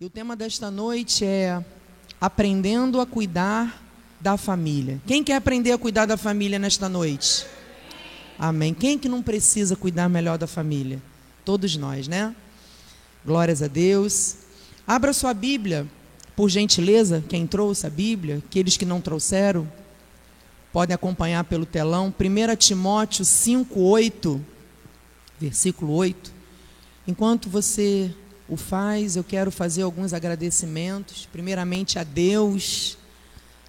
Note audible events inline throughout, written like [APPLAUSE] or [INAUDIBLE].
E o tema desta noite é aprendendo a cuidar da família. Quem quer aprender a cuidar da família nesta noite? Amém. Quem que não precisa cuidar melhor da família? Todos nós, né? Glórias a Deus. Abra sua Bíblia, por gentileza, quem trouxe a Bíblia, aqueles que não trouxeram, podem acompanhar pelo telão. 1 Timóteo 5:8, versículo 8. Enquanto você o faz, eu quero fazer alguns agradecimentos. Primeiramente a Deus,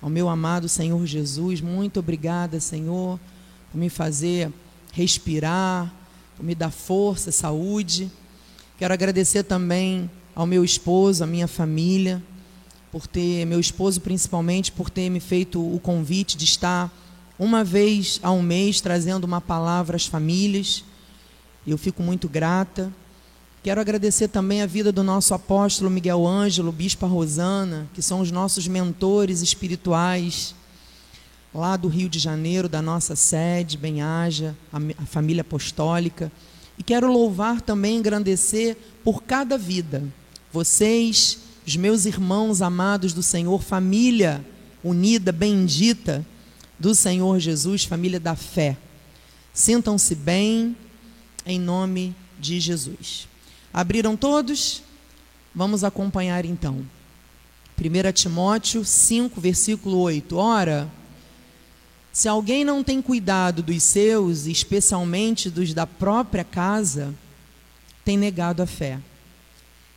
ao meu amado Senhor Jesus. Muito obrigada, Senhor, por me fazer respirar, por me dar força, saúde. Quero agradecer também ao meu esposo, à minha família, por ter, meu esposo principalmente, por ter me feito o convite de estar uma vez ao mês trazendo uma palavra às famílias. Eu fico muito grata. Quero agradecer também a vida do nosso apóstolo Miguel Ângelo, Bispa Rosana, que são os nossos mentores espirituais lá do Rio de Janeiro, da nossa sede, Bem-Haja, a família apostólica. E quero louvar também, engrandecer por cada vida. Vocês, os meus irmãos amados do Senhor, família unida, bendita do Senhor Jesus, família da fé. Sintam-se bem, em nome de Jesus. Abriram todos? Vamos acompanhar então. 1 Timóteo 5, versículo 8. Ora, se alguém não tem cuidado dos seus, especialmente dos da própria casa, tem negado a fé.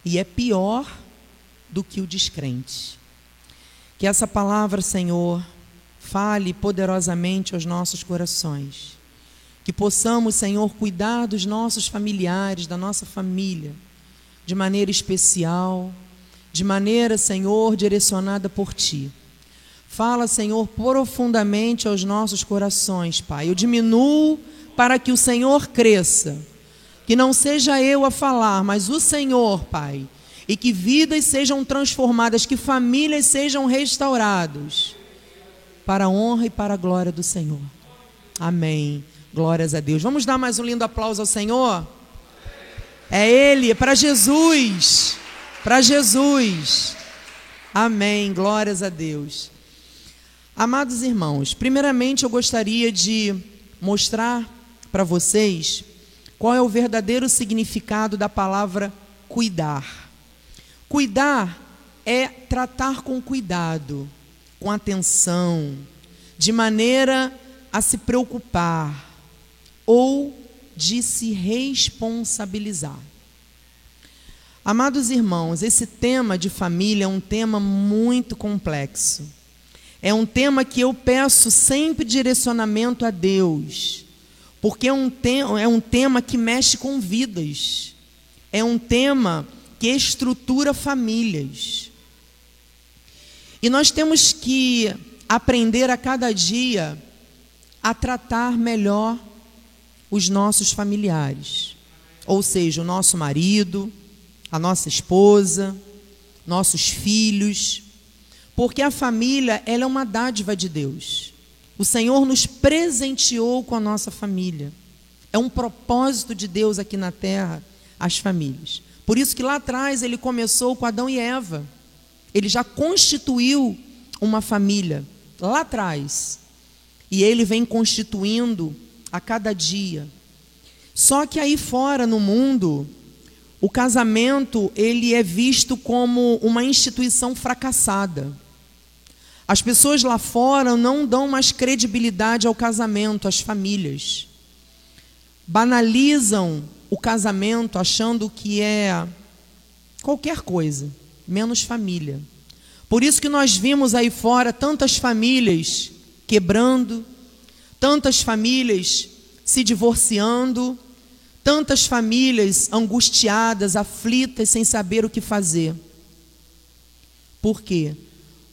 E é pior do que o descrente. Que essa palavra, Senhor, fale poderosamente aos nossos corações que possamos, Senhor, cuidar dos nossos familiares, da nossa família, de maneira especial, de maneira, Senhor, direcionada por Ti. Fala, Senhor, profundamente aos nossos corações, Pai. Eu diminuo para que o Senhor cresça. Que não seja eu a falar, mas o Senhor, Pai. E que vidas sejam transformadas, que famílias sejam restauradas. Para a honra e para a glória do Senhor. Amém. Glórias a Deus. Vamos dar mais um lindo aplauso ao Senhor? É Ele, é para Jesus. Para Jesus. Amém. Glórias a Deus. Amados irmãos, primeiramente eu gostaria de mostrar para vocês qual é o verdadeiro significado da palavra cuidar. Cuidar é tratar com cuidado, com atenção, de maneira a se preocupar, ou de se responsabilizar. Amados irmãos, esse tema de família é um tema muito complexo. É um tema que eu peço sempre direcionamento a Deus, porque é um, é um tema que mexe com vidas, é um tema que estrutura famílias. E nós temos que aprender a cada dia a tratar melhor os nossos familiares, ou seja, o nosso marido, a nossa esposa, nossos filhos, porque a família ela é uma dádiva de Deus. O Senhor nos presenteou com a nossa família. É um propósito de Deus aqui na terra as famílias. Por isso que lá atrás ele começou com Adão e Eva. Ele já constituiu uma família lá atrás. E ele vem constituindo a cada dia. Só que aí fora no mundo, o casamento ele é visto como uma instituição fracassada. As pessoas lá fora não dão mais credibilidade ao casamento, às famílias. Banalizam o casamento achando que é qualquer coisa, menos família. Por isso que nós vimos aí fora tantas famílias quebrando, tantas famílias se divorciando, tantas famílias angustiadas, aflitas, sem saber o que fazer. Por quê?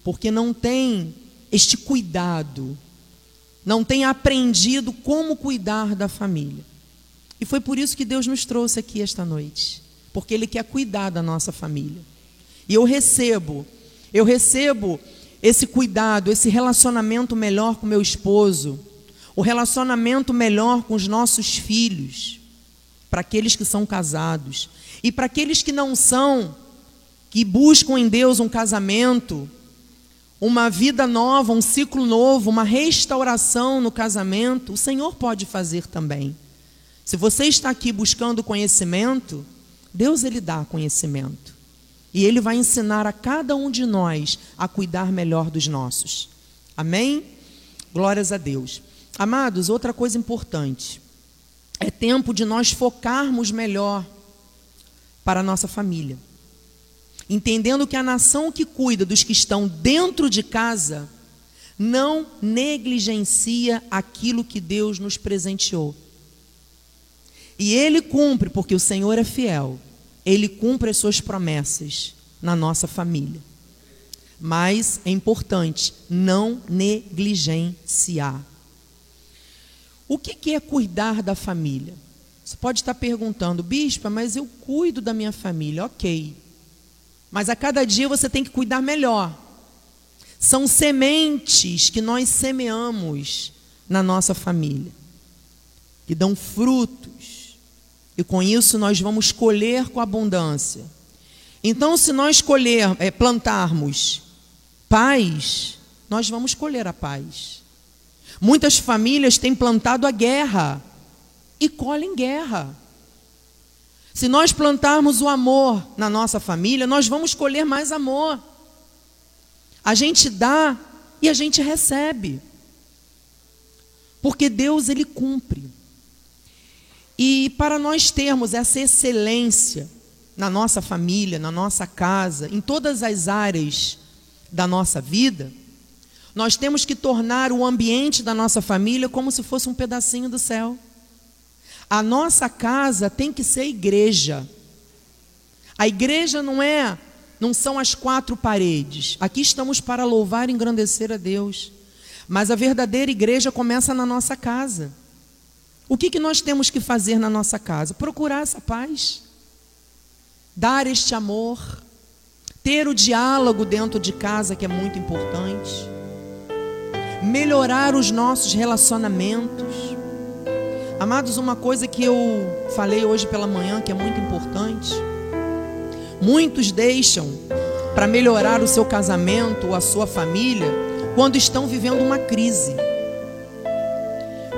Porque não tem este cuidado, não tem aprendido como cuidar da família. E foi por isso que Deus nos trouxe aqui esta noite, porque Ele quer cuidar da nossa família. E eu recebo, eu recebo esse cuidado, esse relacionamento melhor com meu esposo, o relacionamento melhor com os nossos filhos, para aqueles que são casados e para aqueles que não são, que buscam em Deus um casamento, uma vida nova, um ciclo novo, uma restauração no casamento, o Senhor pode fazer também. Se você está aqui buscando conhecimento, Deus ele dá conhecimento. E ele vai ensinar a cada um de nós a cuidar melhor dos nossos. Amém? Glórias a Deus. Amados, outra coisa importante. É tempo de nós focarmos melhor para a nossa família. Entendendo que a nação que cuida dos que estão dentro de casa não negligencia aquilo que Deus nos presenteou. E ele cumpre, porque o Senhor é fiel. Ele cumpre as suas promessas na nossa família. Mas é importante não negligenciar. O que é cuidar da família? Você pode estar perguntando, bispa, mas eu cuido da minha família. Ok. Mas a cada dia você tem que cuidar melhor. São sementes que nós semeamos na nossa família, que dão frutos. E com isso nós vamos colher com abundância. Então, se nós colher, é, plantarmos paz, nós vamos colher a paz. Muitas famílias têm plantado a guerra e colhem guerra. Se nós plantarmos o amor na nossa família, nós vamos colher mais amor. A gente dá e a gente recebe. Porque Deus ele cumpre. E para nós termos essa excelência na nossa família, na nossa casa, em todas as áreas da nossa vida, nós temos que tornar o ambiente da nossa família como se fosse um pedacinho do céu. A nossa casa tem que ser igreja. A igreja não é, não são as quatro paredes. Aqui estamos para louvar e engrandecer a Deus. Mas a verdadeira igreja começa na nossa casa. O que, que nós temos que fazer na nossa casa? Procurar essa paz, dar este amor, ter o diálogo dentro de casa, que é muito importante melhorar os nossos relacionamentos. Amados, uma coisa que eu falei hoje pela manhã que é muito importante. Muitos deixam para melhorar o seu casamento a sua família quando estão vivendo uma crise.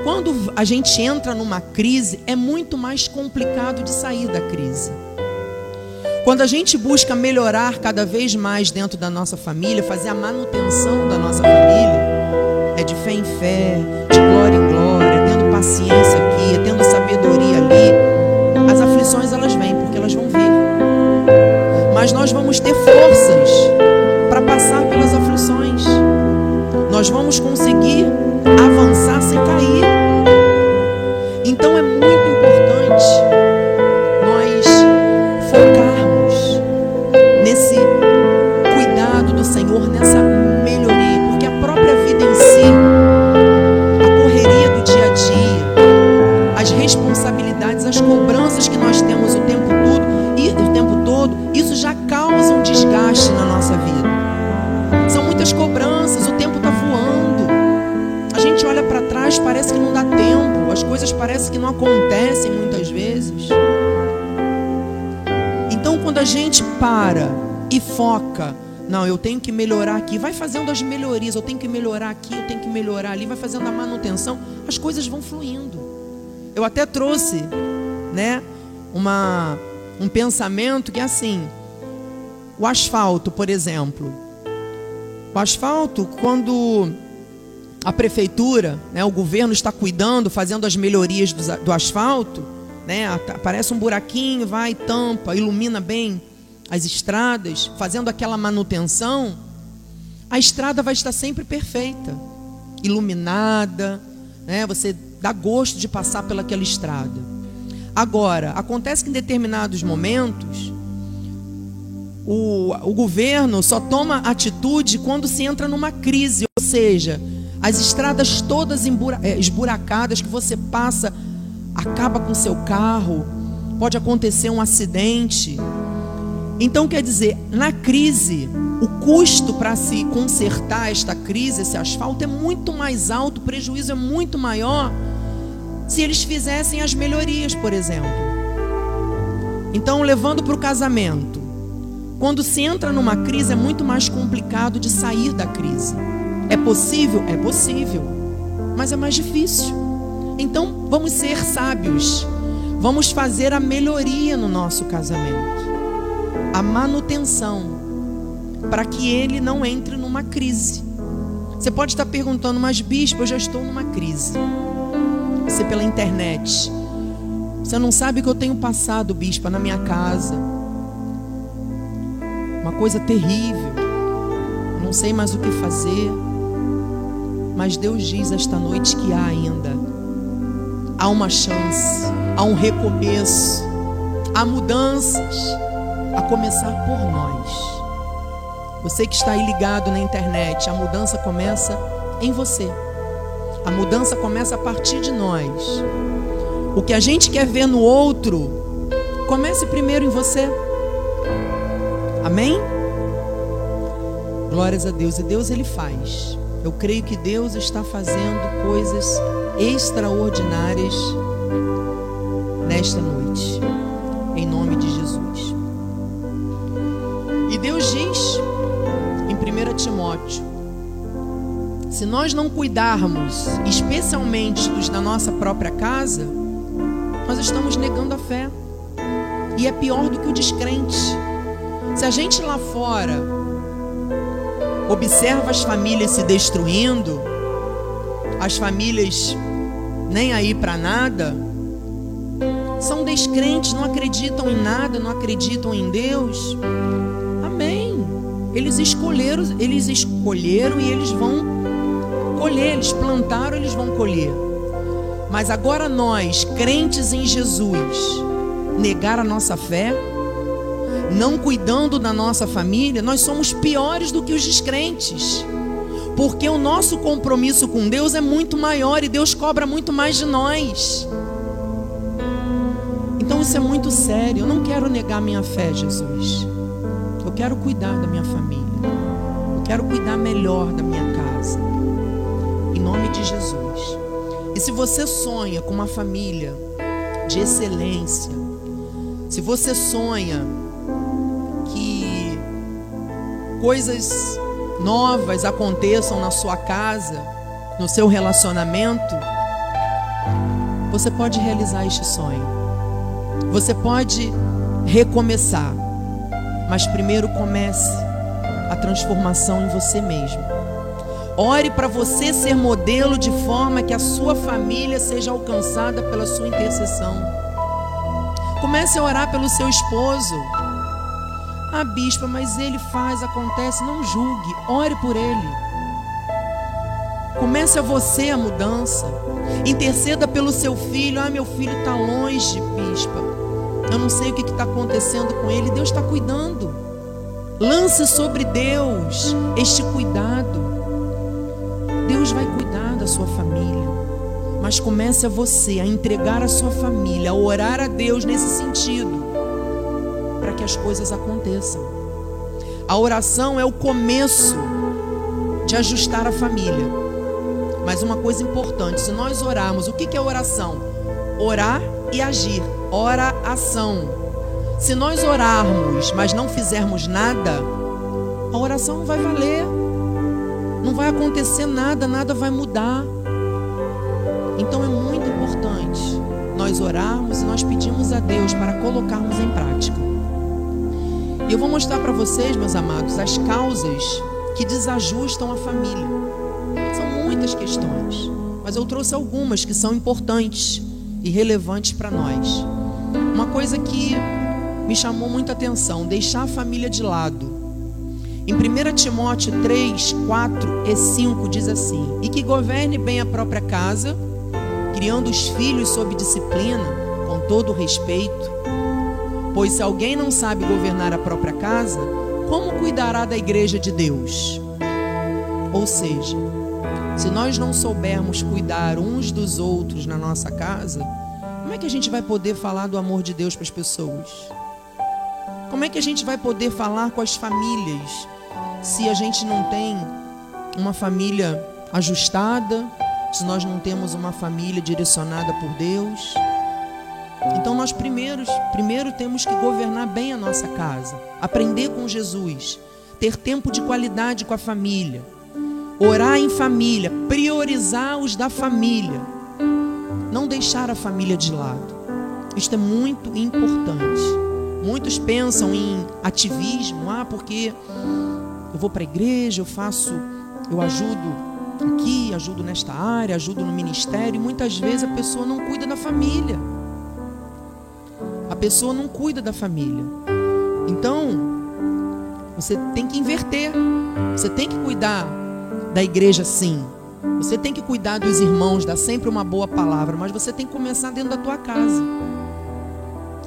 Quando a gente entra numa crise, é muito mais complicado de sair da crise. Quando a gente busca melhorar cada vez mais dentro da nossa família, fazer a manutenção da nossa família, é de fé em fé, de glória em glória, tendo paciência aqui, tendo sabedoria ali. As aflições elas vêm porque elas vão vir. Mas nós vamos ter forças para passar pelas aflições. Nós vamos conseguir aqui, vai fazendo as melhorias, eu tenho que melhorar aqui, eu tenho que melhorar ali, vai fazendo a manutenção, as coisas vão fluindo. Eu até trouxe, né, uma, um pensamento que é assim: o asfalto, por exemplo. O asfalto, quando a prefeitura, né, o governo está cuidando, fazendo as melhorias do, do asfalto, né, aparece um buraquinho, vai, tampa, ilumina bem as estradas, fazendo aquela manutenção, a estrada vai estar sempre perfeita, iluminada, né, você dá gosto de passar pelaquela estrada. Agora, acontece que em determinados momentos, o, o governo só toma atitude quando se entra numa crise, ou seja, as estradas todas eh, esburacadas que você passa, acaba com seu carro, pode acontecer um acidente. Então, quer dizer, na crise, o custo para se consertar esta crise, esse asfalto, é muito mais alto, o prejuízo é muito maior se eles fizessem as melhorias, por exemplo. Então, levando para o casamento, Quando se entra numa crise, é muito mais complicado de sair da crise. É possível? É possível, mas é mais difícil. Então, vamos ser sábios. Vamos fazer a melhoria no nosso casamento, a manutenção, para que ele não entre numa crise. Você pode estar perguntando, mas bispo, eu já estou numa crise. Você pela internet. Você não sabe que eu tenho passado, bispo, na minha casa uma coisa terrível. Não sei mais o que fazer. Mas Deus diz esta noite que há ainda. Há uma chance, há um recomeço, há mudanças, a começar por nós. Você que está aí ligado na internet, a mudança começa em você. A mudança começa a partir de nós. O que a gente quer ver no outro, comece primeiro em você. Amém? Glórias a Deus. E Deus ele faz. Eu creio que Deus está fazendo coisas extraordinárias nesta noite. Em nome de Jesus. 1 Timóteo: se nós não cuidarmos, especialmente dos da nossa própria casa, nós estamos negando a fé. E é pior do que o descrente. Se a gente lá fora observa as famílias se destruindo, as famílias nem aí para nada, são descrentes, não acreditam em nada, não acreditam em Deus. Eles escolheram, eles escolheram e eles vão colher, eles plantaram, eles vão colher. Mas agora nós, crentes em Jesus, negar a nossa fé, não cuidando da nossa família, nós somos piores do que os descrentes. Porque o nosso compromisso com Deus é muito maior e Deus cobra muito mais de nós. Então isso é muito sério. Eu não quero negar minha fé, Jesus. Quero cuidar da minha família. Eu quero cuidar melhor da minha casa. Em nome de Jesus. E se você sonha com uma família de excelência, se você sonha coisas novas aconteçam na sua casa, no seu relacionamento, você pode realizar este sonho. Você pode recomeçar. Mas primeiro comece a transformação em você mesmo. Ore para você ser modelo de forma que a sua família seja alcançada pela sua intercessão. Comece a orar pelo seu esposo. Ah, bispa, mas ele faz, acontece. Não julgue, ore por ele. Comece a você a mudança. Interceda pelo seu filho. Ah, meu filho está longe, bispa. Eu não sei o que está acontecendo com ele. Deus está cuidando. Lance sobre Deus este cuidado. Deus vai cuidar da sua família. Mas comece a você a entregar a sua família, a orar a Deus nesse sentido que as coisas aconteçam. A oração é o começo de ajustar a família. Mas uma coisa importante, se nós orarmos, o que é oração? Orar e agir. Ora, ação. Se nós orarmos, mas não fizermos nada, a oração não vai valer. Não vai acontecer nada, nada vai mudar. Então é muito importante nós orarmos e nós pedimos a Deus para colocarmos em prática. E eu vou mostrar para vocês, meus amados, as causas que desajustam a família. São muitas questões, mas eu trouxe algumas que são importantes e relevantes para nós. Uma coisa que me chamou muita atenção: deixar a família de lado. Em 1 Timóteo 3, 4 e 5 diz assim: E que governe bem a própria casa, criando os filhos sob disciplina, com todo respeito Pois se alguém não sabe governar a própria casa, como cuidará da igreja de Deus? Ou seja, se nós não soubermos cuidar uns dos outros na nossa casa, é que a gente vai poder falar do amor de Deus para as pessoas? Como é que a gente vai poder falar com as famílias se a gente não tem uma família ajustada, se nós não temos uma família direcionada por Deus? Então nós primeiros, primeiro temos que governar bem a nossa casa, aprender com Jesus, ter tempo de qualidade com a família, orar em família, priorizar os da família, não deixar a família de lado. Isto é muito importante. Muitos pensam em ativismo, ah, porque eu vou para a igreja, eu faço, eu ajudo aqui, ajudo nesta área, ajudo no ministério, e muitas vezes a pessoa não cuida da família. A pessoa não cuida da família. Então, você tem que inverter. Você tem que cuidar da igreja sim. Você tem que cuidar dos irmãos, dar sempre uma boa palavra, mas você tem que começar dentro da tua casa.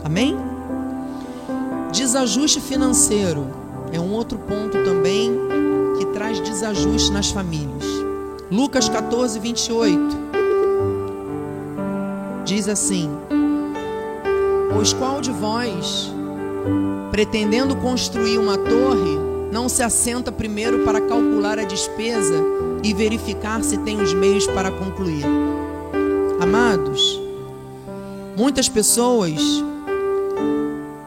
Amém? Desajuste financeiro é um outro ponto também que traz desajuste nas famílias. Lucas 14, 28 diz assim: Pois qual de vós, pretendendo construir uma torre, não se assenta primeiro para calcular a despesa e verificar se tem os meios para concluir? Amados, muitas pessoas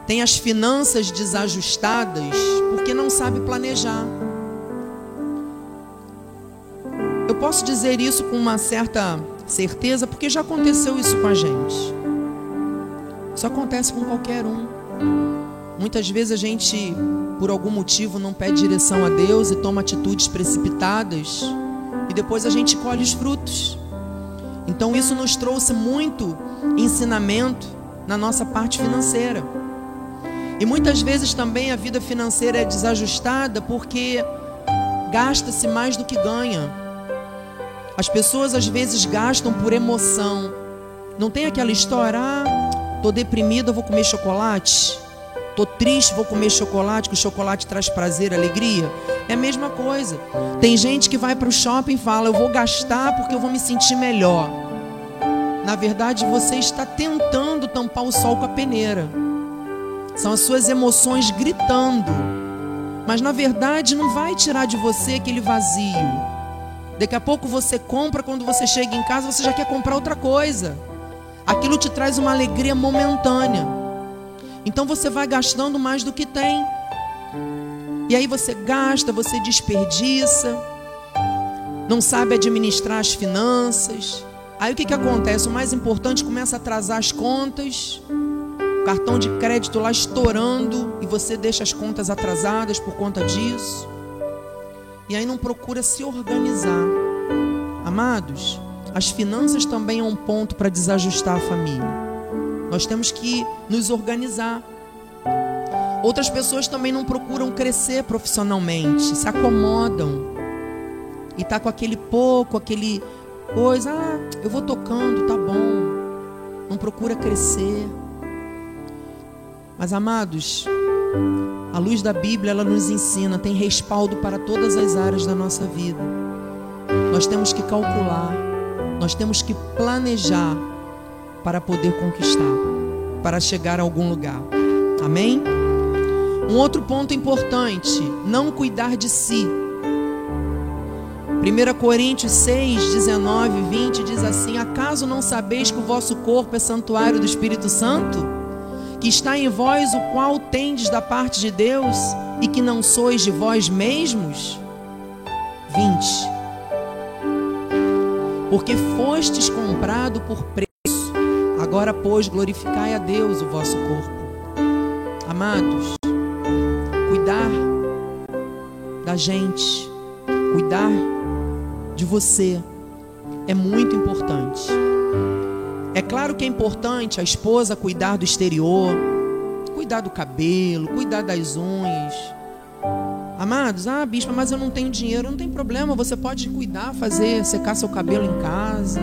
têm as finanças desajustadas porque não sabe planejar. Eu posso dizer isso com uma certa certeza porque já aconteceu isso com a gente. Isso acontece com qualquer um. Muitas vezes a gente, por algum motivo, não pede direção a Deus e toma atitudes precipitadas depois a gente colhe os frutos. Então isso nos trouxe muito ensinamento na nossa parte financeira. E muitas vezes também a vida financeira é desajustada porque gasta-se mais do que ganha. As pessoas às vezes gastam por emoção. Não tem aquela história, ah, tô deprimida, vou comer chocolate. Tô triste, vou comer chocolate, que o chocolate traz prazer, alegria. É a mesma coisa. Tem gente que vai para o shopping e fala, eu vou gastar porque eu vou me sentir melhor. Na verdade, você está tentando tampar o sol com a peneira. São as suas emoções gritando. Mas na verdade não vai tirar de você aquele vazio. Daqui a pouco você compra, quando você chega em casa, você já quer comprar outra coisa. Aquilo te traz uma alegria momentânea. Então você vai gastando mais do que tem. E aí você gasta, você desperdiça, não sabe administrar as finanças. Aí o que, que acontece? O mais importante começa a atrasar as contas, o cartão de crédito lá estourando e você deixa as contas atrasadas por conta disso e aí não procura se organizar. Amados, as finanças também é um ponto para desajustar a família. Nós temos que nos organizar. Outras pessoas também não procuram crescer profissionalmente, se acomodam e tá com aquele pouco, aquele coisa, ah, eu vou tocando, tá bom. Não procura crescer. Mas amados, a luz da Bíblia, ela nos ensina, tem respaldo para todas as áreas da nossa vida. Nós temos que calcular, nós temos que planejar para poder conquistar, para chegar a algum lugar. Amém? Um outro ponto importante, não cuidar de si. 1 Coríntios 6, 19 e 20 diz assim: Acaso não sabeis que o vosso corpo é santuário do Espírito Santo? que está em vós, o qual tendes da parte de Deus, e que não sois de vós mesmos? 20. Porque fostes comprado por preço, agora, pois, glorificai a Deus o vosso corpo. Amados, cuidar da gente, cuidar de você é muito importante. É claro que é importante a esposa cuidar do exterior, cuidar do cabelo, cuidar das unhas. Amados, ah, bispa, mas eu não tenho dinheiro, não tem problema, você pode cuidar, fazer, secar seu cabelo em casa.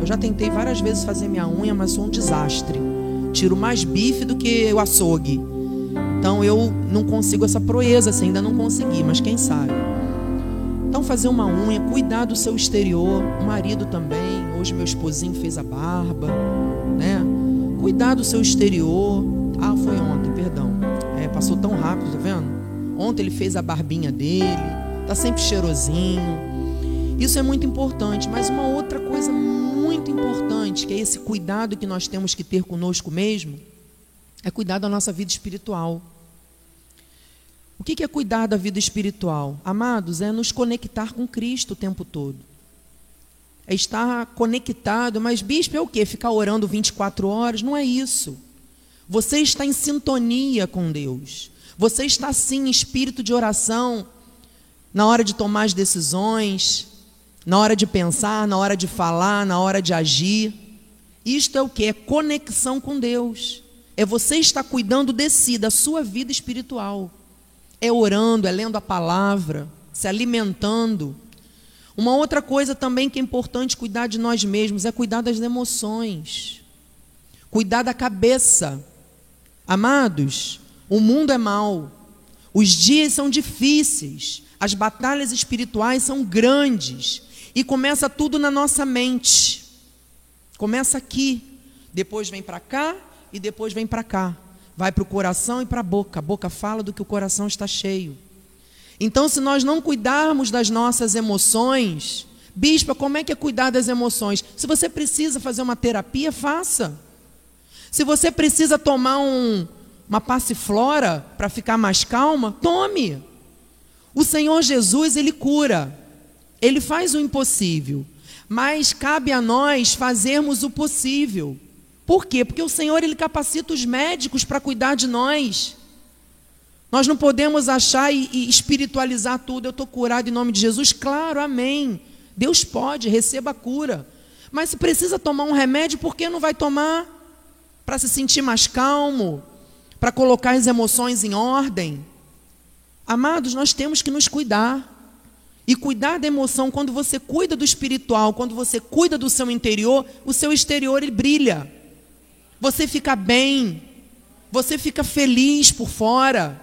Eu já tentei várias vezes fazer minha unha, mas sou um desastre. Tiro mais bife do que o açougue. Então eu não consigo essa proeza, assim, ainda não consegui, mas quem sabe. Então fazer uma unha, cuidar do seu exterior, o marido também. Hoje meu esposinho fez a barba, né? Cuidar do seu exterior. Ah, foi ontem, perdão. É, passou tão rápido, tá vendo? Ontem ele fez a barbinha dele, tá sempre cheirosinho. Isso é muito importante, mas uma outra coisa muito importante, que é esse cuidado que nós temos que ter conosco mesmo, é cuidar da nossa vida espiritual. O que é cuidar da vida espiritual? Amados, é nos conectar com Cristo o tempo todo. É estar conectado, mas bispo é o quê? Ficar orando 24 horas? Não é isso. Você está em sintonia com Deus. Você está sim em espírito de oração na hora de tomar as decisões, na hora de pensar, na hora de falar, na hora de agir. Isto é o que? É conexão com Deus. É você estar cuidando de si, da sua vida espiritual. É orando, é lendo a palavra, se alimentando. Uma outra coisa também que é importante cuidar de nós mesmos é cuidar das emoções. Cuidar da cabeça. Amados, o mundo é mau. Os dias são difíceis. As batalhas espirituais são grandes. E começa tudo na nossa mente. Começa aqui, depois vem para cá e depois vem para cá. Vai para o coração e para a boca. A boca fala do que o coração está cheio. Então, se nós não cuidarmos das nossas emoções, bispa, como é que é cuidar das emoções? Se você precisa fazer uma terapia, faça. Se você precisa tomar um, uma passiflora para ficar mais calma, tome. O Senhor Jesus, ele cura. Ele faz o impossível, mas cabe a nós fazermos o possível. Por quê? Porque o Senhor ele capacita os médicos para cuidar de nós. Nós não podemos achar e, e espiritualizar tudo. Eu estou curado em nome de Jesus. Claro, amém. Deus pode, receba a cura. Mas se precisa tomar um remédio, por que não vai tomar? Para se sentir mais calmo, para colocar as emoções em ordem. Amados, nós temos que nos cuidar. E cuidar da emoção, quando você cuida do espiritual, quando você cuida do seu interior, o seu exterior ele brilha. Você fica bem. Você fica feliz por fora.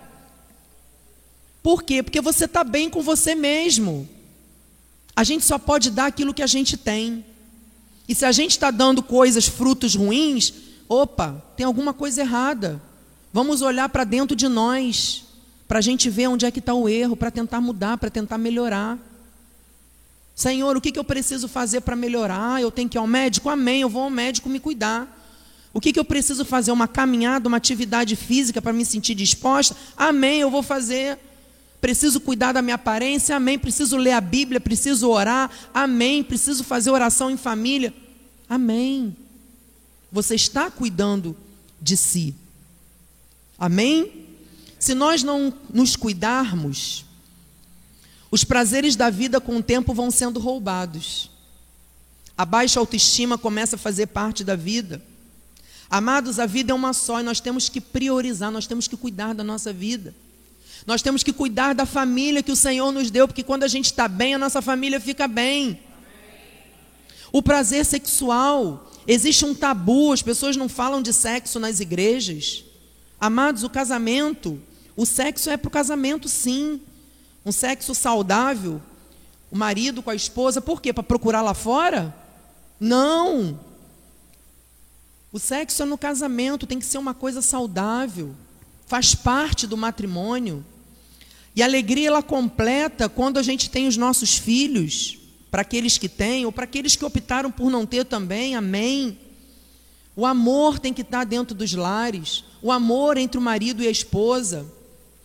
Por quê? Porque você está bem com você mesmo. A gente só pode dar aquilo que a gente tem. E se a gente está dando coisas, frutos ruins, opa, tem alguma coisa errada. Vamos olhar para dentro de nós para a gente ver onde é que está o erro, para tentar mudar, para tentar melhorar. Senhor, o que, que eu preciso fazer para melhorar? Eu tenho que ir ao médico? Amém, eu vou ao médico me cuidar. O que, que eu preciso fazer? Uma caminhada, uma atividade física para me sentir disposta? Amém, eu vou fazer. Preciso cuidar da minha aparência? Amém. Preciso ler a Bíblia? Preciso orar? Amém. Preciso fazer oração em família? Amém. Você está cuidando de si. Amém? Se nós não nos cuidarmos, os prazeres da vida com o tempo vão sendo roubados. A baixa autoestima começa a fazer parte da vida. Amados, a vida é uma só e nós temos que priorizar, nós temos que cuidar da nossa vida. Nós temos que cuidar da família que o Senhor nos deu, porque quando a gente está bem, a nossa família fica bem. O prazer sexual, existe um tabu, as pessoas não falam de sexo nas igrejas. Amados, o casamento, o sexo é para o casamento, sim. Um sexo saudável, o marido com a esposa, por quê? Para procurar lá fora? Não. O sexo é no casamento, tem que ser uma coisa saudável, faz parte do matrimônio. E a alegria ela completa quando a gente tem os nossos filhos, para aqueles que têm, ou para aqueles que optaram por não ter também, amém. O amor tem que estar dentro dos lares, o amor entre o marido e a esposa,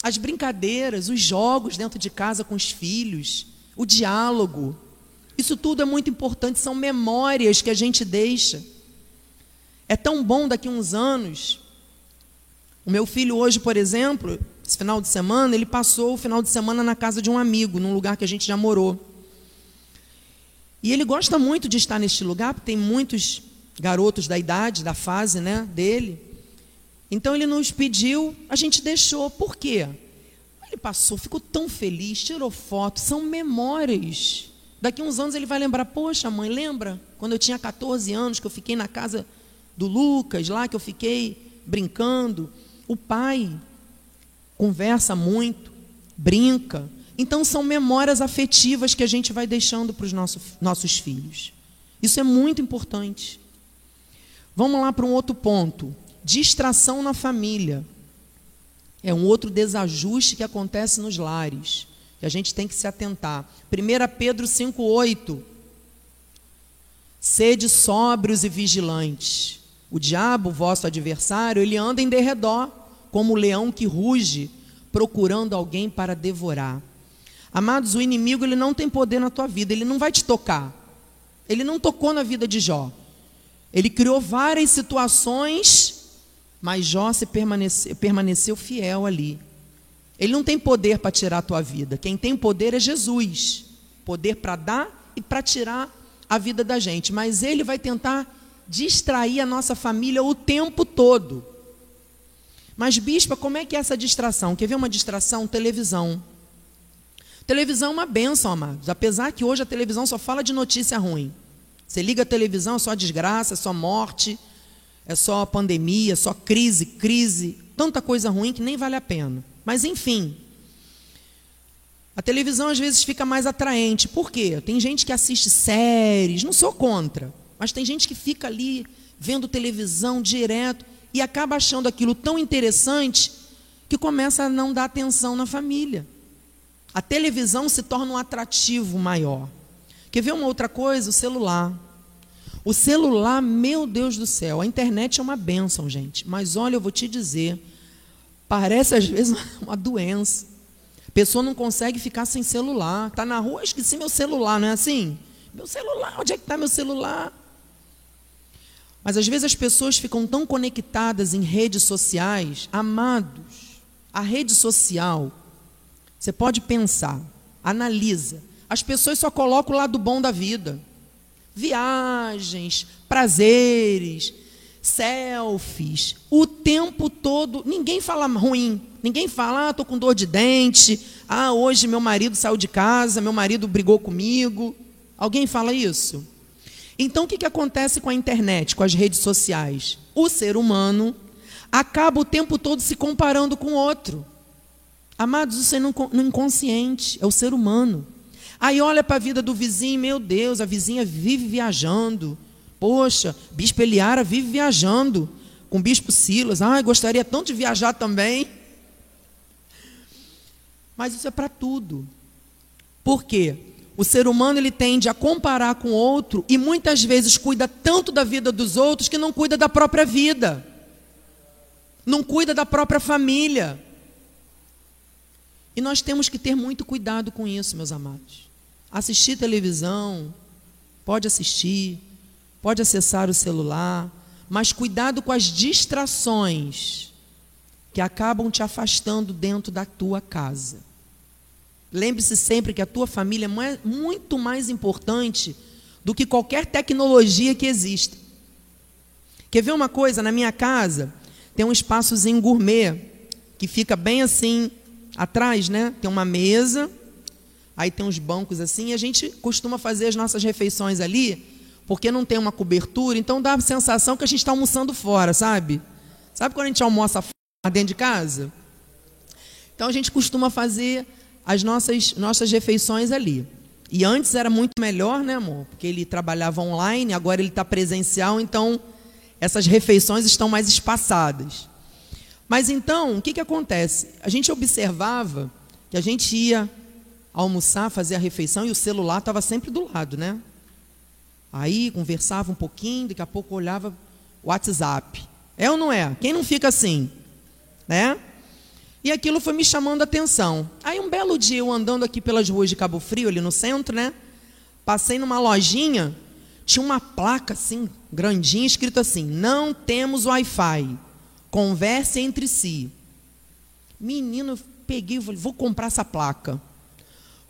as brincadeiras, os jogos dentro de casa com os filhos, o diálogo. Isso tudo é muito importante, são memórias que a gente deixa. É tão bom daqui a uns anos. O meu filho hoje, por exemplo, esse final de semana, ele passou o final de semana na casa de um amigo, num lugar que a gente já morou. E ele gosta muito de estar neste lugar, porque tem muitos garotos da idade, da fase né, dele. Então ele nos pediu, a gente deixou. Por quê? Ele passou, ficou tão feliz, tirou foto, são memórias. Daqui uns anos ele vai lembrar, poxa mãe, lembra quando eu tinha 14 anos que eu fiquei na casa do Lucas, lá que eu fiquei brincando. O pai conversa muito, brinca. Então são memórias afetivas que a gente vai deixando para os nossos, nossos filhos. Isso é muito importante. Vamos lá para um outro ponto. Distração na família. É um outro desajuste que acontece nos lares. Que a gente tem que se atentar. 1 Pedro 5,8. Sede sóbrios e vigilantes. O diabo, vosso adversário, ele anda em derredor, como o leão que ruge, procurando alguém para devorar. Amados, o inimigo ele não tem poder na tua vida, ele não vai te tocar. Ele não tocou na vida de Jó. Ele criou várias situações, mas Jó se permaneceu, permaneceu fiel ali. Ele não tem poder para tirar a tua vida. Quem tem poder é Jesus. Poder para dar e para tirar a vida da gente. Mas ele vai tentar distrair a nossa família o tempo todo. Mas, bispa, como é que é essa distração? Quer ver uma distração? Televisão. Televisão é uma benção, amados. Apesar que hoje a televisão só fala de notícia ruim. Você liga a televisão, é só desgraça, é só morte, é só pandemia, é só crise, crise, tanta coisa ruim que nem vale a pena. Mas enfim, a televisão às vezes fica mais atraente. Por quê? Tem gente que assiste séries, não sou contra, mas tem gente que fica ali vendo televisão direto e acaba achando aquilo tão interessante que começa a não dar atenção na família. A televisão se torna um atrativo maior. Quer ver uma outra coisa? O celular. O celular, meu Deus do céu, a internet é uma bênção, gente. Mas olha, eu vou te dizer, parece às vezes [LAUGHS] uma doença. A pessoa não consegue ficar sem celular. Está na rua, esqueci meu celular, não é assim? Meu celular, onde é que está meu celular? Mas às vezes as pessoas ficam tão conectadas em redes sociais, amados. A rede social você pode pensar, analisa. As pessoas só colocam o lado bom da vida. Viagens, prazeres, selfies, o tempo todo. Ninguém fala ruim. Ninguém fala, ah, estou com dor de dente. Ah, hoje meu marido saiu de casa, meu marido brigou comigo. Alguém fala isso? Então, o que, que acontece com a internet, com as redes sociais? O ser humano acaba o tempo todo se comparando com o outro. Amados, isso é no inconsciente, é o ser humano. Aí olha para a vida do vizinho, meu Deus, a vizinha vive viajando. Poxa, Bispo Eliara vive viajando com o Bispo Silas. Ai, gostaria tanto de viajar também. Mas isso é para tudo. Por quê? O ser humano ele tende a comparar com o outro e muitas vezes cuida tanto da vida dos outros que não cuida da própria vida. Não cuida da própria família. E nós temos que ter muito cuidado com isso, meus amados. Assistir televisão, pode assistir, pode acessar o celular, mas cuidado com as distrações que acabam te afastando dentro da tua casa. Lembre-se sempre que a tua família é muito mais importante do que qualquer tecnologia que exista. Quer ver uma coisa? Na minha casa tem um espaçozinho gourmet que fica bem assim atrás, né? Tem uma mesa, aí tem uns bancos assim, e a gente costuma fazer as nossas refeições ali, porque não tem uma cobertura, então dá a sensação que a gente está almoçando fora, sabe? Sabe quando a gente almoça fora dentro de casa? Então a gente costuma fazer as nossas, nossas refeições ali. E antes era muito melhor, né, amor? Porque ele trabalhava online, agora ele está presencial, então essas refeições estão mais espaçadas. Mas então, o que, que acontece? A gente observava que a gente ia almoçar, fazer a refeição e o celular estava sempre do lado, né? Aí conversava um pouquinho, daqui a pouco olhava o WhatsApp. É ou não é? Quem não fica assim? Né? E aquilo foi me chamando a atenção. Aí um belo dia, eu andando aqui pelas ruas de Cabo Frio, ali no centro, né? Passei numa lojinha, tinha uma placa assim, grandinha, escrito assim: não temos Wi-Fi converse entre si. Menino, eu peguei e falei, vou comprar essa placa.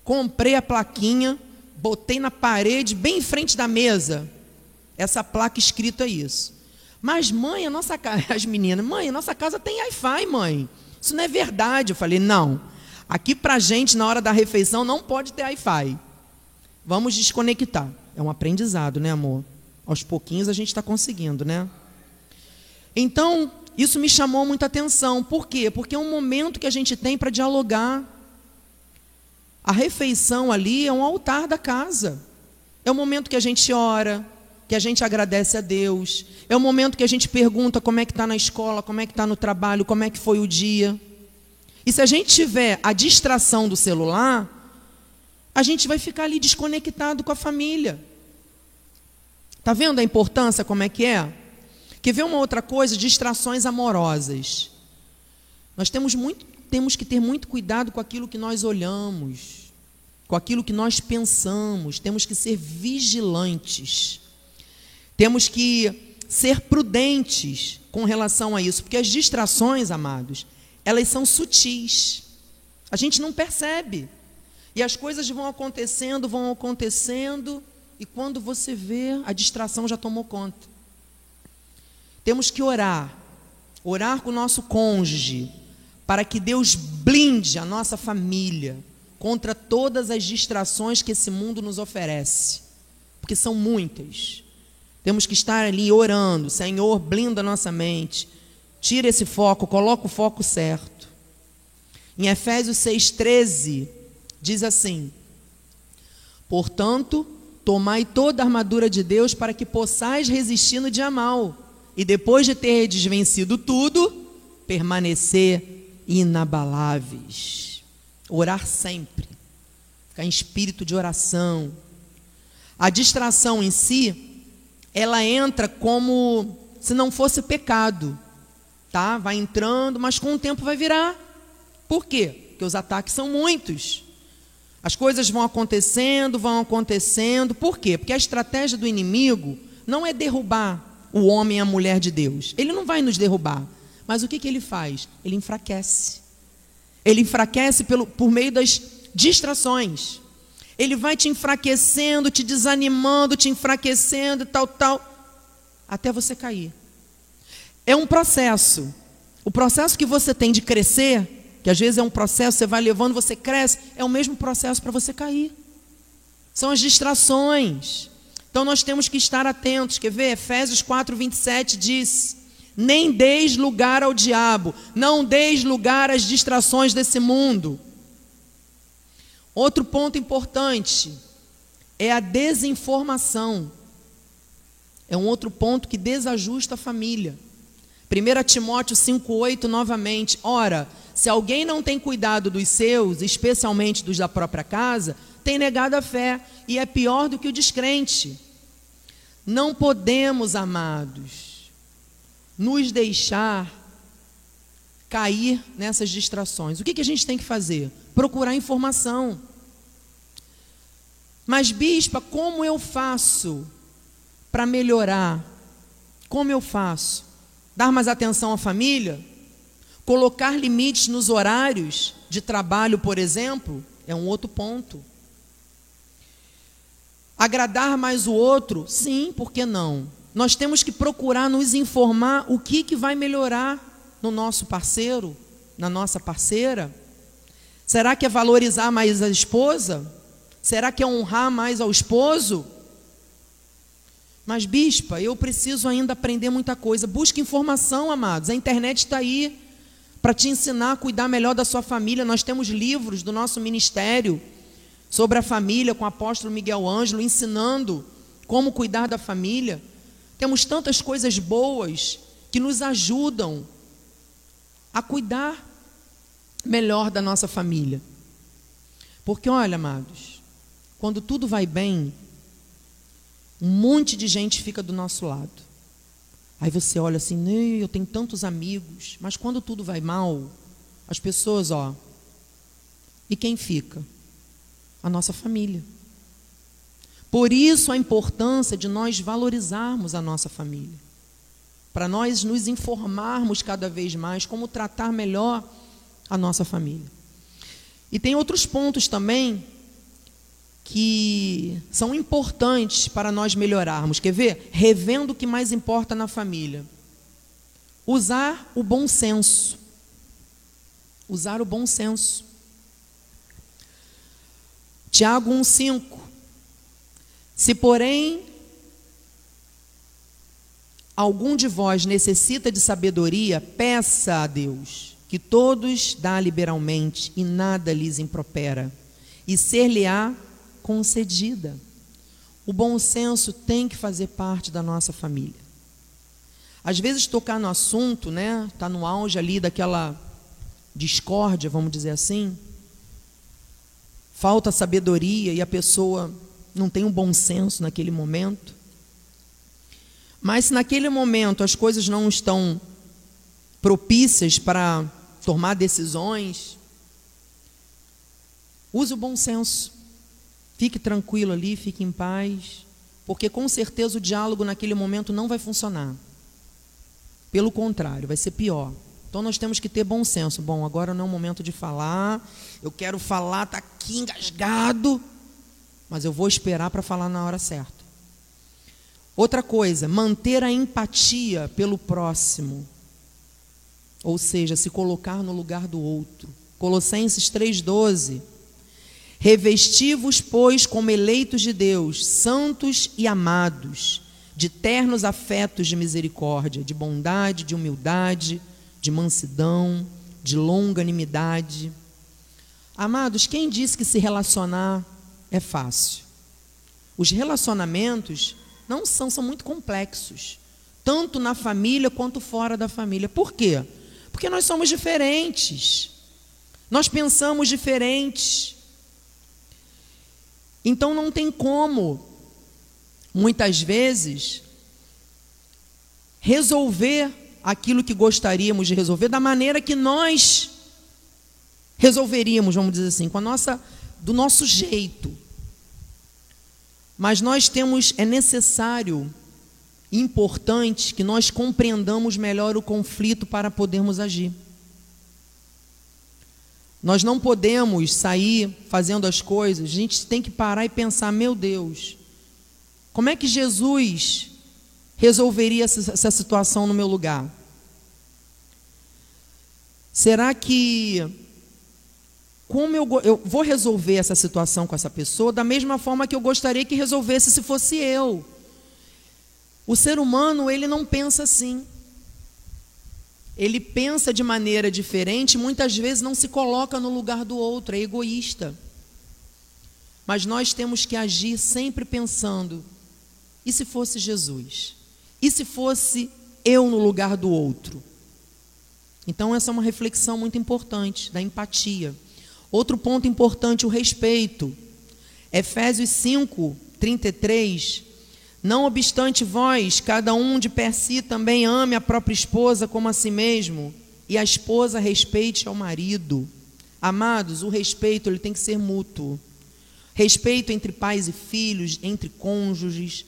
Comprei a plaquinha, botei na parede, bem em frente da mesa. Essa placa escrita isso. Mas, mãe, a nossa casa, [LAUGHS] as meninas, mãe, a nossa casa tem Wi-Fi, mãe. Isso não é verdade. Eu falei, não. Aqui pra gente, na hora da refeição, não pode ter Wi-Fi. Vamos desconectar. É um aprendizado, né, amor? Aos pouquinhos a gente está conseguindo, né? Então, isso me chamou muita atenção. Por quê? Porque é um momento que a gente tem para dialogar. A refeição ali é um altar da casa. É o momento que a gente ora, que a gente agradece a Deus. É o momento que a gente pergunta como é que está na escola, como é que está no trabalho, como é que foi o dia. E se a gente tiver a distração do celular, a gente vai ficar ali desconectado com a família. Tá vendo a importância como é que é? Quer ver uma outra coisa? Distrações amorosas. Nós temos, muito, temos que ter muito cuidado com aquilo que nós olhamos, com aquilo que nós pensamos. Temos que ser vigilantes. Temos que ser prudentes com relação a isso, porque as distrações, amados, elas são sutis. A gente não percebe. E as coisas vão acontecendo, vão acontecendo, e quando você vê, a distração já tomou conta. Temos que orar, orar com o nosso cônjuge, para que Deus blinde a nossa família contra todas as distrações que esse mundo nos oferece, porque são muitas. Temos que estar ali orando, Senhor, blinda a nossa mente, tira esse foco, coloca o foco certo. Em Efésios 6,13, diz assim: Portanto, tomai toda a armadura de Deus para que possais resistir no dia mal e depois de ter desvencido tudo, permanecer inabaláveis. Orar sempre, ficar em espírito de oração. A distração em si, ela entra como se não fosse pecado, tá? Vai entrando, mas com o tempo vai virar. Por quê? Porque os ataques são muitos. As coisas vão acontecendo, vão acontecendo. Por quê? Porque a estratégia do inimigo não é derrubar o homem e a mulher de Deus. Ele não vai nos derrubar. Mas o que, que ele faz? Ele enfraquece. Ele enfraquece pelo, por meio das distrações. Ele vai te enfraquecendo, te desanimando, te enfraquecendo, tal, tal, até você cair. É um processo. O processo que você tem de crescer, que às vezes é um processo, você vai levando, você cresce, é o mesmo processo para você cair. São as distrações. Então nós temos que estar atentos. Quer ver? Efésios 4, 27 diz: Nem deis lugar ao diabo, não deis lugar às distrações desse mundo. Outro ponto importante é a desinformação. É um outro ponto que desajusta a família. 1 Timóteo 5,8 novamente. Ora, se alguém não tem cuidado dos seus, especialmente dos da própria casa, tem negado a fé e é pior do que o descrente. Não podemos, amados, nos deixar cair nessas distrações. O que, que a gente tem que fazer? Procurar informação. Mas, bispa, como eu faço para melhorar? Como eu faço? Dar mais atenção à família? Colocar limites nos horários de trabalho, por exemplo, é um outro ponto. Agradar mais o outro? Sim, por que não? Nós temos que procurar nos informar o que, que vai melhorar no nosso parceiro, na nossa parceira. Será que é valorizar mais a esposa? Será que é honrar mais ao esposo? Mas, bispa, eu preciso ainda aprender muita coisa. Busque informação, amados. A internet está aí para te ensinar a cuidar melhor da sua família. Nós temos livros do nosso ministério sobre a família com o apóstolo Miguel Ângelo, ensinando como cuidar da família. Temos tantas coisas boas que nos ajudam a cuidar melhor da nossa família. Porque, olha, amados, quando tudo vai bem, um monte de gente fica do nosso lado. Aí você olha assim, eu tenho tantos amigos, mas quando tudo vai mal, as pessoas, ó, e quem fica? a nossa família. Por isso a importância de nós valorizarmos a nossa família. Para nós nos informarmos cada vez mais como tratar melhor a nossa família. E tem outros pontos também que são importantes para nós melhorarmos. Quer ver? Revendo o que mais importa na família. Usar o bom senso. Usar o bom senso. Tiago 1,5. Se, porém, algum de vós necessita de sabedoria, peça a Deus, que todos dá liberalmente e nada lhes impropera, e ser-lhe-á concedida. O bom senso tem que fazer parte da nossa família. Às vezes tocar no assunto, né, tá no auge ali daquela discórdia, vamos dizer assim, falta sabedoria e a pessoa não tem um bom senso naquele momento, Mas se naquele momento as coisas não estão propícias para tomar decisões, use o bom senso. Fique tranquilo ali, fique em paz, porque com certeza o diálogo naquele momento não vai funcionar. Pelo contrário, vai ser pior. Então nós temos que ter bom senso. Bom, agora não é o momento de falar. Eu quero falar, tá aqui engasgado, mas eu vou esperar para falar na hora certa. Outra coisa, manter a empatia pelo próximo. Ou seja, se colocar no lugar do outro. Colossenses 3:12 Revesti-vos, pois, como eleitos de Deus, santos e amados, de ternos afetos de misericórdia, de bondade, de humildade, de mansidão, de longanimidade. Amados, quem disse que se relacionar é fácil? Os relacionamentos não são, são muito complexos, tanto na família quanto fora da família. Por quê? Porque nós somos diferentes. Nós pensamos diferentes. Então não tem como, muitas vezes, resolver aquilo que gostaríamos de resolver da maneira que nós resolveríamos, vamos dizer assim, com a nossa do nosso jeito. Mas nós temos é necessário importante que nós compreendamos melhor o conflito para podermos agir. Nós não podemos sair fazendo as coisas, a gente tem que parar e pensar: meu Deus, como é que Jesus resolveria essa, situação no meu lugar? Será que como eu, eu, vou resolver essa situação com essa pessoa da mesma forma que eu gostaria que resolvesse se fosse eu? O ser humano, ele não pensa assim ele pensa de maneira diferente, muitas vezes não se coloca no lugar do outro, é egoísta. Mas nós temos que agir sempre pensando: e se fosse Jesus? E se fosse eu no lugar do outro? Então, essa é uma reflexão muito importante da empatia. Outro ponto importante, o respeito. Efésios 5, 33 não obstante vós, cada um de per si também ame a própria esposa como a si mesmo, e a esposa respeite ao marido. Amados, o respeito ele tem que ser mútuo. Respeito entre pais e filhos, entre cônjuges,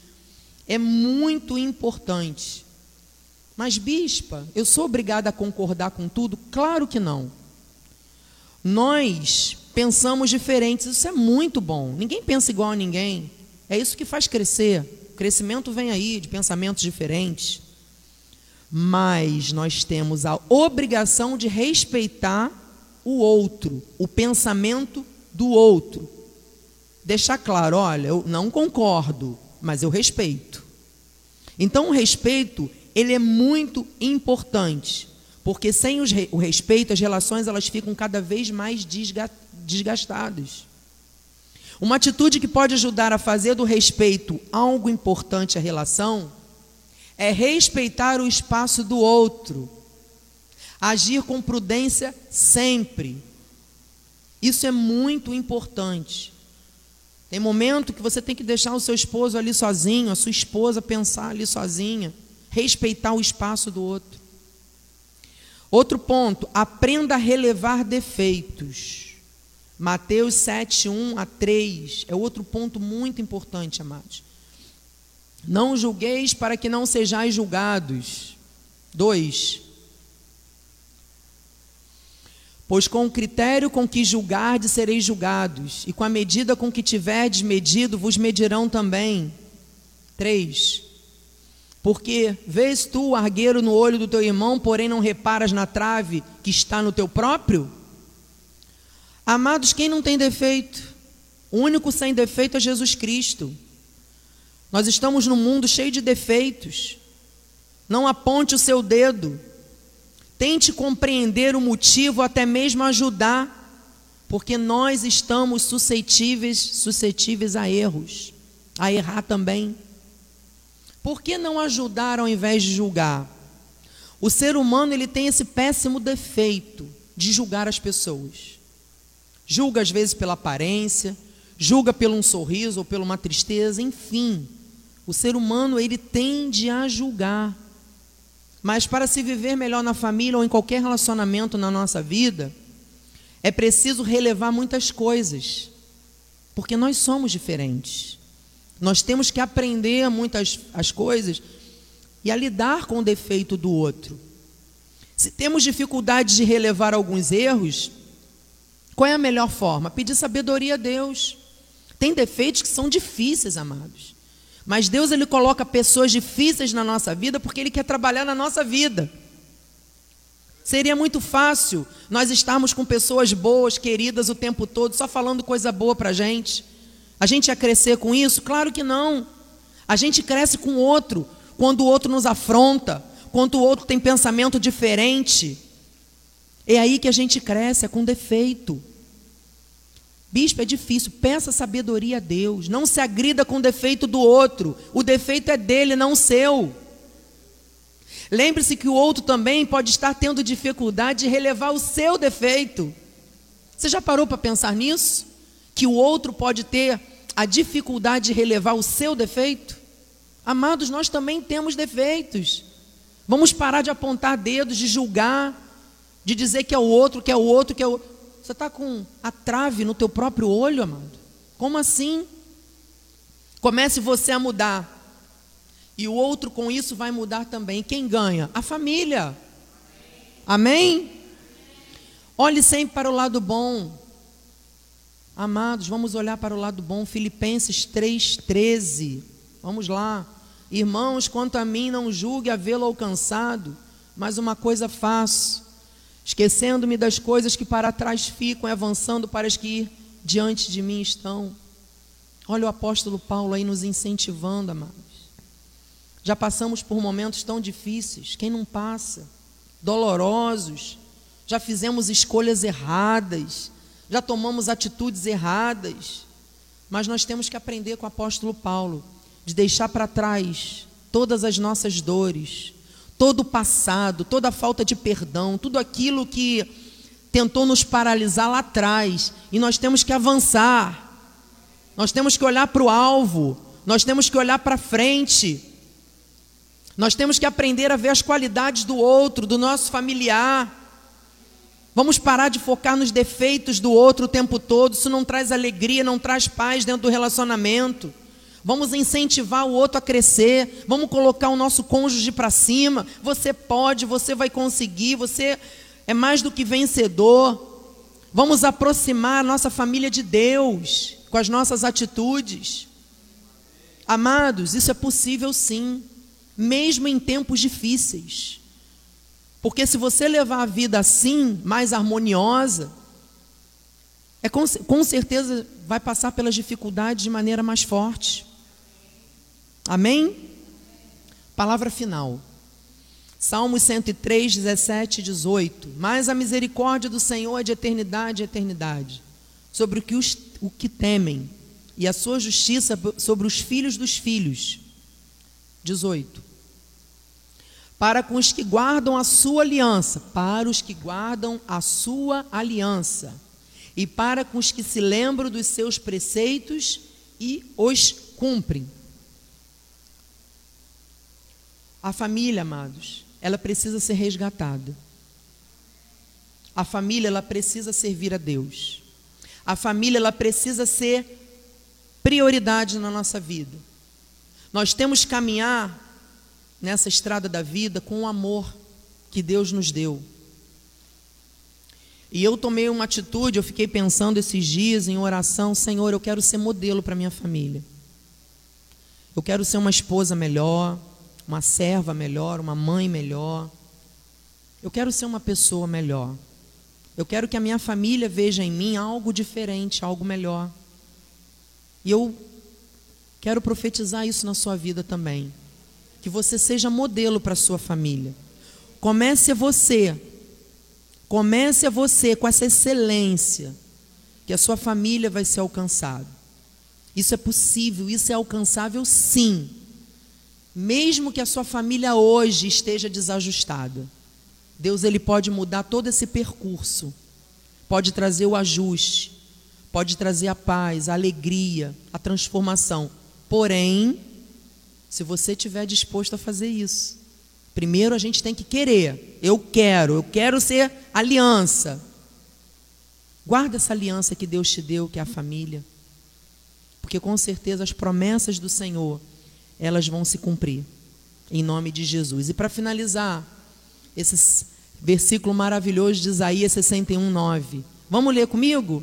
é muito importante. Mas, bispa, eu sou obrigada a concordar com tudo? Claro que não. Nós pensamos diferentes, isso é muito bom. Ninguém pensa igual a ninguém. É isso que faz crescer. O crescimento vem aí de pensamentos diferentes. Mas nós temos a obrigação de respeitar o outro, o pensamento do outro. Deixar claro, olha, eu não concordo, mas eu respeito. Então o respeito, ele é muito importante, porque sem o respeito as relações elas ficam cada vez mais desgastadas. Uma atitude que pode ajudar a fazer do respeito algo importante à relação é respeitar o espaço do outro, agir com prudência sempre. Isso é muito importante. Tem momento que você tem que deixar o seu esposo ali sozinho, a sua esposa pensar ali sozinha, respeitar o espaço do outro. Outro ponto, aprenda a relevar defeitos. Mateus 7, 1 a 3 é outro ponto muito importante, amados. Não julgueis para que não sejais julgados. 2. Pois com o critério com que julgardes sereis julgados, e com a medida com que tiverdes medido, vos medirão também. 3. Porque vês tu o argueiro no olho do teu irmão, porém não reparas na trave que está no teu próprio? Amados, quem não tem defeito? O único sem defeito é Jesus Cristo. Nós estamos num mundo cheio de defeitos. Não aponte o seu dedo. Tente compreender o motivo, até mesmo ajudar, porque nós estamos suscetíveis, suscetíveis a erros, a errar também. Por que não ajudar ao invés de julgar? O ser humano ele tem esse péssimo defeito de julgar as pessoas. Julga às vezes pela aparência, julga pelo um sorriso ou pela uma tristeza, enfim. O ser humano, ele tende a julgar. Mas para se viver melhor na família ou em qualquer relacionamento na nossa vida, é preciso relevar muitas coisas. Porque nós somos diferentes. Nós temos que aprender muitas as coisas e a lidar com o defeito do outro. Se temos dificuldade de relevar alguns erros, qual é a melhor forma? Pedir sabedoria a Deus. Tem defeitos que são difíceis, amados. Mas Deus ele coloca pessoas difíceis na nossa vida porque ele quer trabalhar na nossa vida. Seria muito fácil nós estarmos com pessoas boas, queridas o tempo todo, só falando coisa boa para a gente. A gente ia crescer com isso? Claro que não. A gente cresce com o outro quando o outro nos afronta, quando o outro tem pensamento diferente. É aí que a gente cresce, é com defeito. Bispo, é difícil. Peça sabedoria a Deus. Não se agrida com o defeito do outro. O defeito é dele, não seu. Lembre-se que o outro também pode estar tendo dificuldade de relevar o seu defeito. Você já parou para pensar nisso? Que o outro pode ter a dificuldade de relevar o seu defeito? Amados, nós também temos defeitos. Vamos parar de apontar dedos, de julgar, de dizer que é o outro, que é o outro, que é o. Você está com a trave no teu próprio olho, amado? Como assim? Comece você a mudar. E o outro com isso vai mudar também. Quem ganha? A família. Amém? Olhe sempre para o lado bom. Amados, vamos olhar para o lado bom. Filipenses 3,13. Vamos lá. Irmãos, quanto a mim, não julgue havê-lo alcançado, mas uma coisa faço esquecendo-me das coisas que para trás ficam e avançando para as que diante de mim estão. Olha o apóstolo Paulo aí nos incentivando, amados. Já passamos por momentos tão difíceis, quem não passa? Dolorosos, já fizemos escolhas erradas, já tomamos atitudes erradas, mas nós temos que aprender com o apóstolo Paulo, de deixar para trás todas as nossas dores, todo o passado, toda a falta de perdão, tudo aquilo que tentou nos paralisar lá atrás, e nós temos que avançar. Nós temos que olhar para o alvo, nós temos que olhar para frente. Nós temos que aprender a ver as qualidades do outro, do nosso familiar. Vamos parar de focar nos defeitos do outro o tempo todo. Isso não traz alegria, não traz paz dentro do relacionamento vamos incentivar o outro a crescer, vamos colocar o nosso cônjuge para cima. Você pode, você vai conseguir, você é mais do que vencedor. Vamos aproximar a nossa família de Deus com as nossas atitudes. Amados, isso é possível sim, mesmo em tempos difíceis. Porque se você levar a vida assim, mais harmoniosa, é com, com certeza vai passar pelas dificuldades de maneira mais forte. Amém? Palavra final. Salmos 103, 17 e 18. Mas a misericórdia do Senhor é de eternidade a eternidade, sobre o que, os, o que temem, e a sua justiça sobre os filhos dos filhos. 18. Para com os que guardam a sua aliança, para os que guardam a sua aliança, e para com os que se lembram dos seus preceitos e os cumprem. A família, amados, ela precisa ser resgatada. A família, ela precisa servir a Deus. A família, ela precisa ser prioridade na nossa vida. Nós temos que caminhar nessa estrada da vida com o amor que Deus nos deu. E eu tomei uma atitude, eu fiquei pensando esses dias em oração, Senhor, eu quero ser modelo para minha família. Eu quero ser uma esposa melhor, uma serva melhor, uma mãe melhor. Eu quero ser uma pessoa melhor. Eu quero que a minha família veja em mim algo diferente, algo melhor. E eu quero profetizar isso na sua vida também. Que você seja modelo para sua família. Comece a você. Comece a você com essa excelência que a sua família vai ser alcançada. Isso é possível, isso é alcançável sim mesmo que a sua família hoje esteja desajustada, Deus ele pode mudar todo esse percurso. Pode trazer o ajuste, pode trazer a paz, a alegria, a transformação. Porém, Se você estiver disposto a fazer isso. Primeiro a gente tem que querer. Eu quero, eu quero ser aliança. Guarda essa aliança que Deus te deu, que é a família. Porque com certeza as promessas do Senhor, elas vão se cumprir. Em nome de Jesus. E para finalizar, esse versículo maravilhoso de Isaías 61, 9. Vamos ler comigo?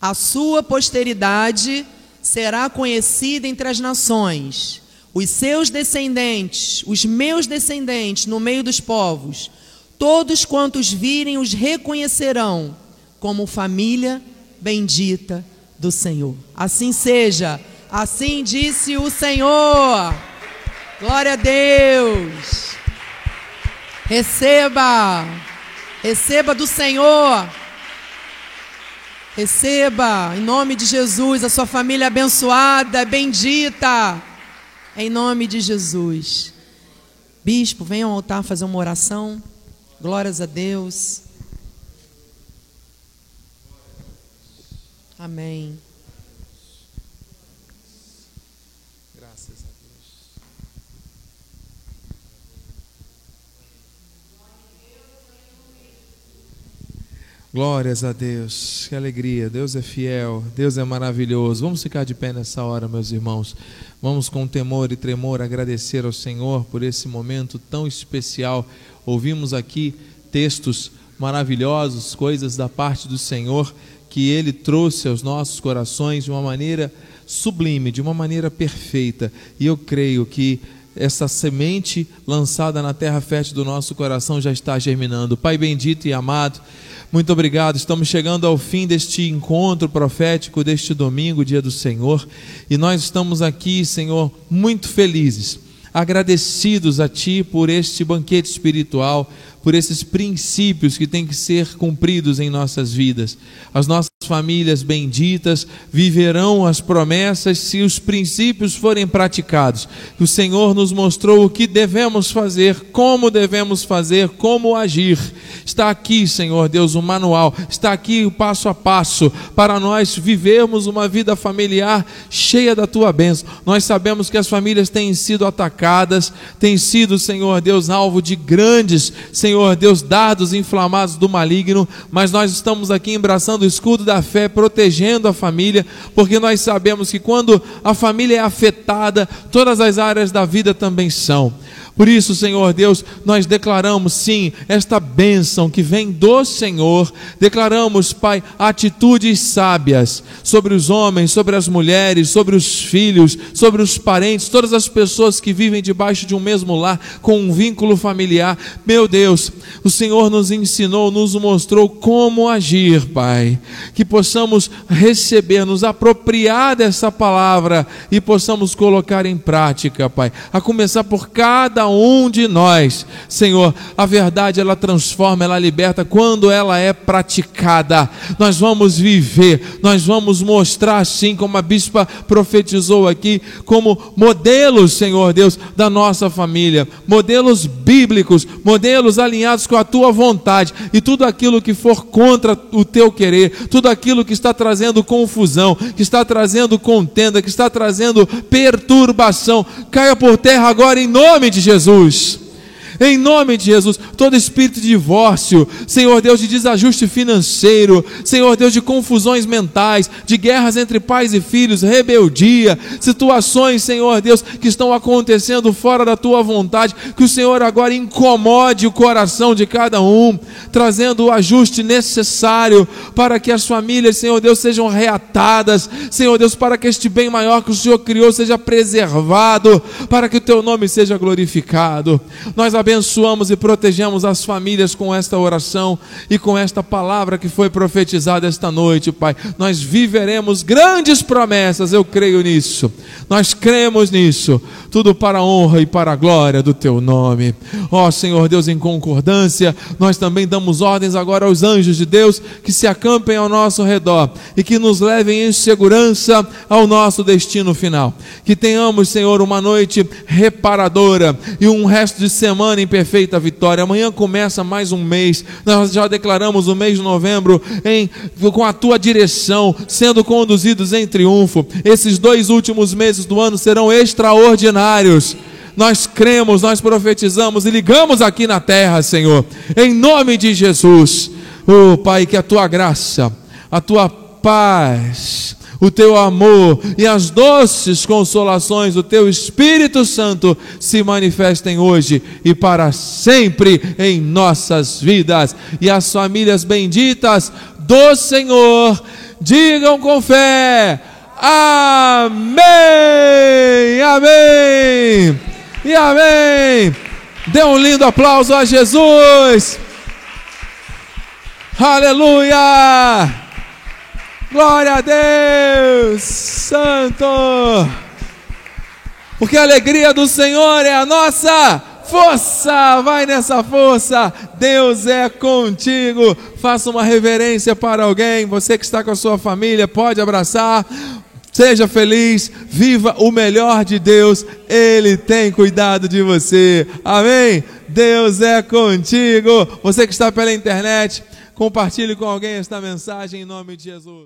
A sua posteridade será conhecida entre as nações, os seus descendentes, os meus descendentes no meio dos povos, todos quantos virem os reconhecerão como família bendita do Senhor. Assim seja, assim disse o Senhor. Glória a Deus. Receba, receba do Senhor. Receba, em nome de Jesus, a sua família abençoada, bendita, em nome de Jesus. Bispo, venha ao altar fazer uma oração. Glórias a Deus. Amém. Graças a Deus. Glórias a Deus, que alegria. Deus é fiel, Deus é maravilhoso. Vamos ficar de pé nessa hora, meus irmãos. Vamos com temor e tremor agradecer ao Senhor por esse momento tão especial. Ouvimos aqui textos maravilhosos, coisas da parte do Senhor que ele trouxe aos nossos corações de uma maneira sublime, de uma maneira perfeita. E eu creio que essa semente lançada na terra fértil do nosso coração já está germinando. Pai bendito e amado, muito obrigado. Estamos chegando ao fim deste encontro profético deste domingo, dia do Senhor, e nós estamos aqui, Senhor, muito felizes, agradecidos a Ti por este banquete espiritual, por esses princípios que têm que ser cumpridos em nossas vidas. As nossas famílias benditas viverão as promessas se os princípios forem praticados. O Senhor nos mostrou o que devemos fazer, como devemos fazer, como agir. Está aqui, Senhor Deus, o manual, está aqui o passo a passo para nós vivermos uma vida familiar cheia da tua bênção. Nós sabemos que as famílias têm sido atacadas, têm sido, Senhor Deus, alvo de grandes, Senhor Deus, dardos inflamados do maligno, mas nós estamos aqui embraçando o escudo da fé, protegendo a família, porque nós sabemos que quando a família é afetada, todas as áreas da vida também são. Por isso, Senhor Deus, nós declaramos sim esta bênção que vem do Senhor. Declaramos, Pai, atitudes sábias sobre os homens, sobre as mulheres, sobre os filhos, sobre os parentes, todas as pessoas que vivem debaixo de um mesmo lar, com um vínculo familiar. Meu Deus, o Senhor nos ensinou, nos mostrou como agir, Pai. Que possamos receber, nos apropriar dessa palavra e possamos colocar em prática, Pai. A começar por cada um de nós. Senhor, a verdade ela transforma, ela liberta quando ela é praticada. Nós vamos viver, nós vamos mostrar assim como a bispa profetizou aqui, como modelos, Senhor Deus, da nossa família, modelos bíblicos, modelos alinhados com a tua vontade e tudo aquilo que for contra o teu querer, tudo aquilo que está trazendo confusão, que está trazendo contenda, que está trazendo perturbação, caia por terra agora em nome de Jesus. Jesus. Em nome de Jesus, todo espírito de divórcio, Senhor Deus, de desajuste financeiro, Senhor Deus, de confusões mentais, de guerras entre pais e filhos, rebeldia, situações, Senhor Deus, que estão acontecendo fora da tua vontade, que o Senhor agora incomode o coração de cada um, trazendo o ajuste necessário para que as famílias, Senhor Deus, sejam reatadas, Senhor Deus, para que este bem maior que o Senhor criou seja preservado, para que o teu nome seja glorificado. Nós abençoamos e protegemos as famílias com esta oração e com esta palavra que foi profetizada esta noite, Pai. Nós viveremos grandes promessas, eu creio nisso. Nós cremos nisso. Tudo para a honra e para a glória do teu nome. Ó Senhor Deus, em concordância, nós também damos ordens agora aos anjos de Deus que se acampem ao nosso redor e que nos levem em segurança ao nosso destino final. Que tenhamos, Senhor, uma noite reparadora e um resto de semana em perfeita vitória. Amanhã começa mais um mês. Nós já declaramos o mês de novembro em, com a tua direção, sendo conduzidos em triunfo. Esses dois últimos meses do ano serão extraordinários nós cremos, nós profetizamos e ligamos aqui na terra, Senhor, em nome de Jesus. Oh, Pai, que a tua graça, a tua paz, o teu amor e as doces consolações do teu Espírito Santo se manifestem hoje e para sempre em nossas vidas. E as famílias benditas do Senhor digam com fé: Amém! Amém! E amém! Dê um lindo aplauso a Jesus! Aleluia! Glória a Deus! Santo! Porque a alegria do Senhor é a nossa força! Vai nessa força! Deus é contigo! Faça uma reverência para alguém. Você que está com a sua família, pode abraçar. Seja feliz, viva o melhor de Deus, Ele tem cuidado de você. Amém? Deus é contigo. Você que está pela internet, compartilhe com alguém esta mensagem em nome de Jesus.